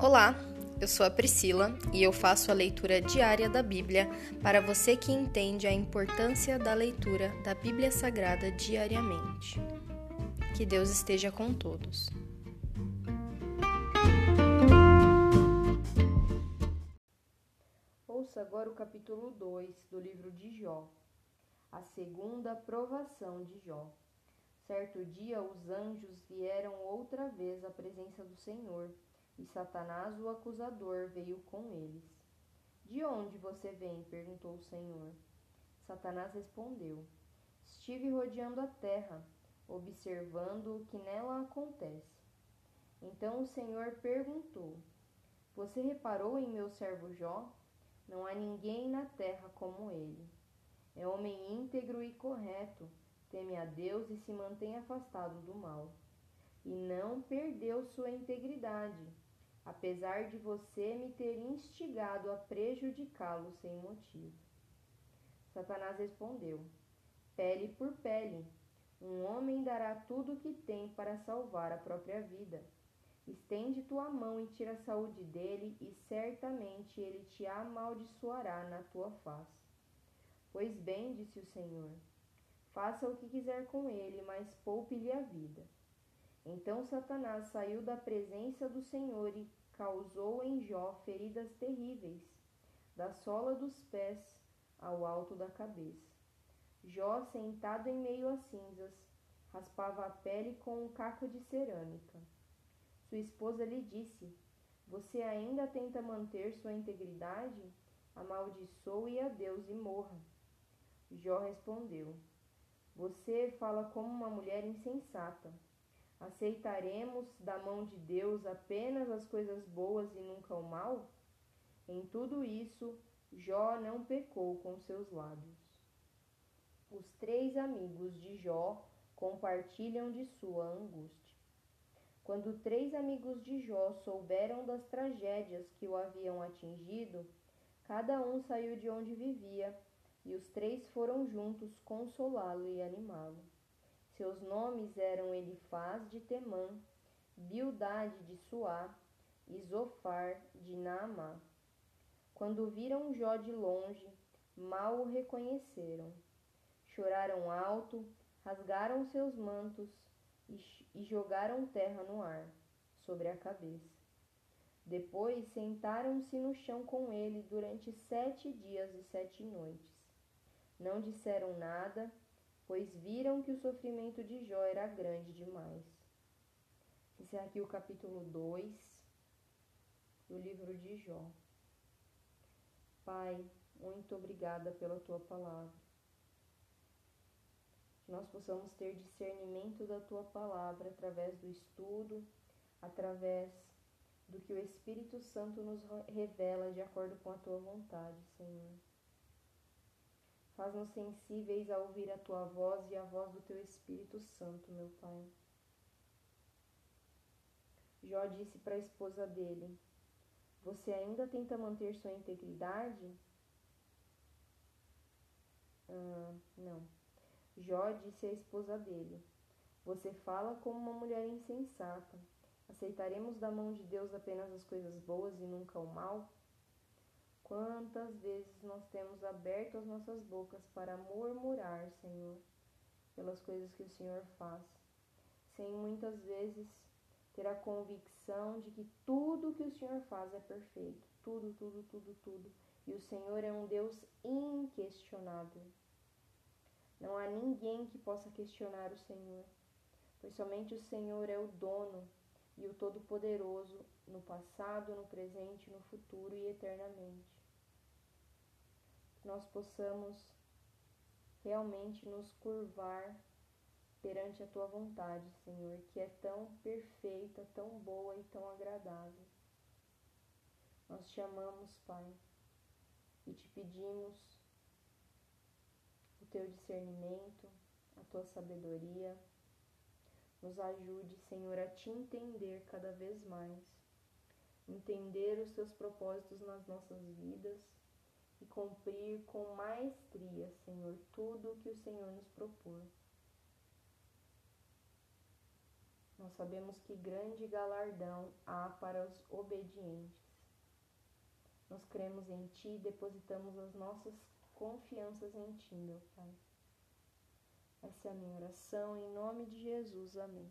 Olá, eu sou a Priscila e eu faço a leitura diária da Bíblia para você que entende a importância da leitura da Bíblia Sagrada diariamente. Que Deus esteja com todos. Ouça agora o capítulo 2 do livro de Jó, a segunda provação de Jó. Certo dia, os anjos vieram outra vez à presença do Senhor e Satanás, o acusador, veio com eles. De onde você vem? perguntou o Senhor. Satanás respondeu: Estive rodeando a terra, observando o que nela acontece. Então o Senhor perguntou: Você reparou em meu servo Jó? Não há ninguém na terra como ele. É homem íntegro e correto, teme a Deus e se mantém afastado do mal. E não perdeu sua integridade apesar de você me ter instigado a prejudicá-lo sem motivo. Satanás respondeu: Pele por pele. Um homem dará tudo o que tem para salvar a própria vida. Estende tua mão e tira a saúde dele, e certamente ele te amaldiçoará na tua face. Pois bem, disse o Senhor, faça o que quiser com ele, mas poupe-lhe a vida. Então Satanás saiu da presença do Senhor e causou em Jó feridas terríveis, da sola dos pés ao alto da cabeça. Jó, sentado em meio às cinzas, raspava a pele com um caco de cerâmica. Sua esposa lhe disse: Você ainda tenta manter sua integridade? Amaldiçoe a Deus e morra. Jó respondeu: Você fala como uma mulher insensata. Aceitaremos da mão de Deus apenas as coisas boas e nunca o mal? Em tudo isso, Jó não pecou com seus lábios. Os três amigos de Jó compartilham de sua angústia. Quando três amigos de Jó souberam das tragédias que o haviam atingido, cada um saiu de onde vivia, e os três foram juntos consolá-lo e animá-lo. Seus nomes eram Elifaz de Temã, Bildade de Suá e Zofar de Naamá. Quando viram Jó de longe, mal o reconheceram. Choraram alto, rasgaram seus mantos e, jogaram terra no ar, sobre a cabeça. Depois sentaram-se no chão com ele durante sete dias e sete noites. Não disseram nada pois viram que o sofrimento de Jó era grande demais. Esse é aqui o capítulo 2 do livro de Jó. Pai, muito obrigada pela tua palavra. Que nós possamos ter discernimento da tua palavra através do estudo, através do que o Espírito Santo nos revela de acordo com a tua vontade, Senhor. Faz-nos sensíveis a ouvir a tua voz e a voz do teu Espírito Santo, meu Pai. Jó disse para a esposa dele: Você ainda tenta manter sua integridade? Ah, não. Jó disse à esposa dele: Você fala como uma mulher insensata. Aceitaremos da mão de Deus apenas as coisas boas e nunca o mal? Quantas vezes nós temos aberto as nossas bocas para murmurar, Senhor, pelas coisas que o Senhor faz, sem muitas vezes ter a convicção de que tudo que o Senhor faz é perfeito, tudo, tudo, tudo, tudo, e o Senhor é um Deus inquestionável. Não há ninguém que possa questionar o Senhor, pois somente o Senhor é o dono e o Todo-Poderoso no passado, no presente, no futuro e eternamente nós possamos realmente nos curvar perante a tua vontade, Senhor, que é tão perfeita, tão boa e tão agradável. Nós te amamos, Pai, e te pedimos o teu discernimento, a tua sabedoria. Nos ajude, Senhor, a te entender cada vez mais, entender os teus propósitos nas nossas vidas e cumprir com maestria, Senhor, tudo o que o Senhor nos propôs. Nós sabemos que grande galardão há para os obedientes. Nós cremos em Ti e depositamos as nossas confianças em Ti, meu Pai. Essa é a minha oração, em nome de Jesus. Amém.